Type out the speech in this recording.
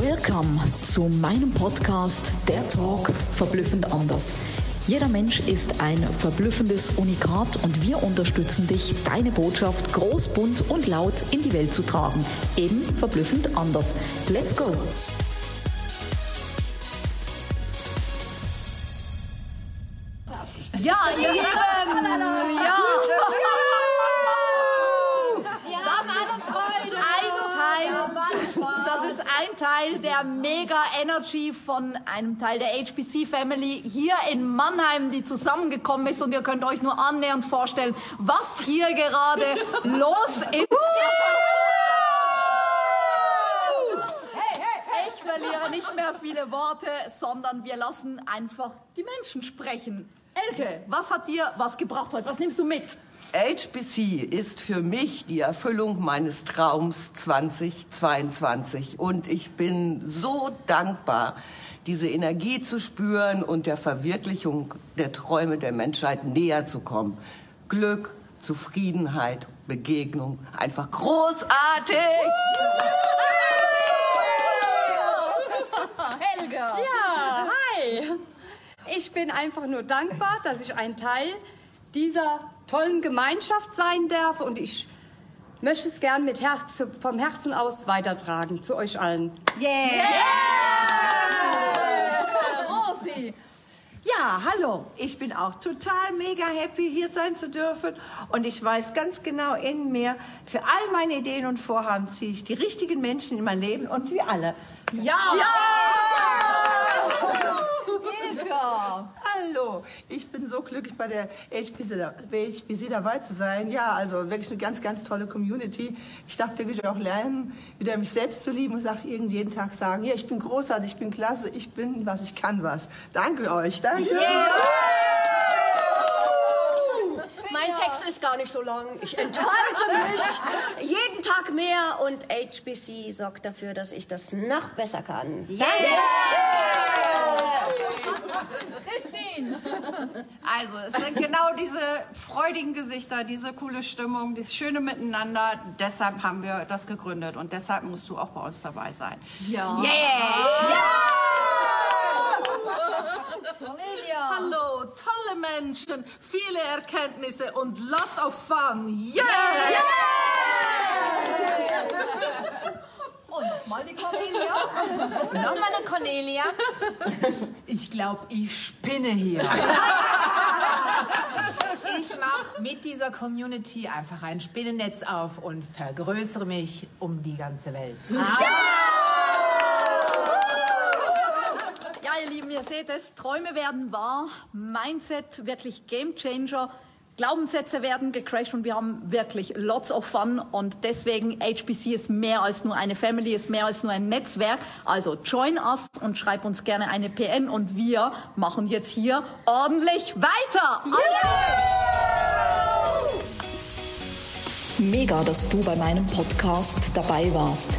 Welcome zu meinem Podcast Der Talk verblüffend anders. Jeder Mensch ist ein verblüffendes Unikat und wir unterstützen dich, deine Botschaft groß, bunt und laut in die Welt zu tragen. Eben verblüffend anders. Let's go! Ja, ihr Lieben, ja. Das ist ein Teil der Mega Energy von einem Teil der HBC Family hier in Mannheim, die zusammengekommen ist und ihr könnt euch nur annähernd vorstellen, was hier gerade los ist. Ich verliere nicht mehr viele Worte, sondern wir lassen einfach die Menschen sprechen. Elke, was hat dir was gebracht heute? Was nimmst du mit? HBC ist für mich die Erfüllung meines Traums 2022 und ich bin so dankbar, diese Energie zu spüren und der Verwirklichung der Träume der Menschheit näher zu kommen. Glück, Zufriedenheit, Begegnung, einfach großartig! Helga! Ja. Ich bin einfach nur dankbar, dass ich ein Teil dieser tollen Gemeinschaft sein darf und ich möchte es gern mit Herz, vom Herzen aus weitertragen zu euch allen. Yeah! Rosi! Ja, hallo. Ich bin auch total mega happy, hier sein zu dürfen. Und ich weiß ganz genau in mir, für all meine Ideen und Vorhaben ziehe ich die richtigen Menschen in mein Leben und wir alle. Ja! Ilka! Hallo, ich bin so glücklich bei der HPC, da- bei HPC dabei zu sein. Ja, also wirklich eine ganz, ganz tolle Community. Ich darf wirklich auch lernen, wieder mich selbst zu lieben und sag irgendwie jeden Tag sagen, ja, ich bin großartig, ich bin klasse, ich bin was, ich kann was. Danke euch, danke. Mein Text ist gar nicht so lang. Ich enthalte mich jeden Tag mehr und HBC sorgt dafür, dass ich das noch besser kann. Christine! Also, es sind genau diese freudigen Gesichter, diese coole Stimmung, dieses schöne Miteinander. Deshalb haben wir das gegründet und deshalb musst du auch bei uns dabei sein. Ja! Cornelia! Hallo, tolle Menschen, viele Erkenntnisse und lot of fun. Yeah! Und nochmal die Cornelia. Nochmal eine Cornelia. Ich glaube, ich spinne hier. Ich mache mit dieser Community einfach ein Spinnennetz auf und vergrößere mich um die ganze Welt. Ja, ihr Lieben, ihr seht es, Träume werden wahr, Mindset wirklich Game Changer, Glaubenssätze werden gecrashed und wir haben wirklich lots of fun und deswegen HBC ist mehr als nur eine Family, ist mehr als nur ein Netzwerk. Also join us und schreib uns gerne eine PN und wir machen jetzt hier ordentlich weiter. Mega, dass du bei meinem Podcast dabei warst.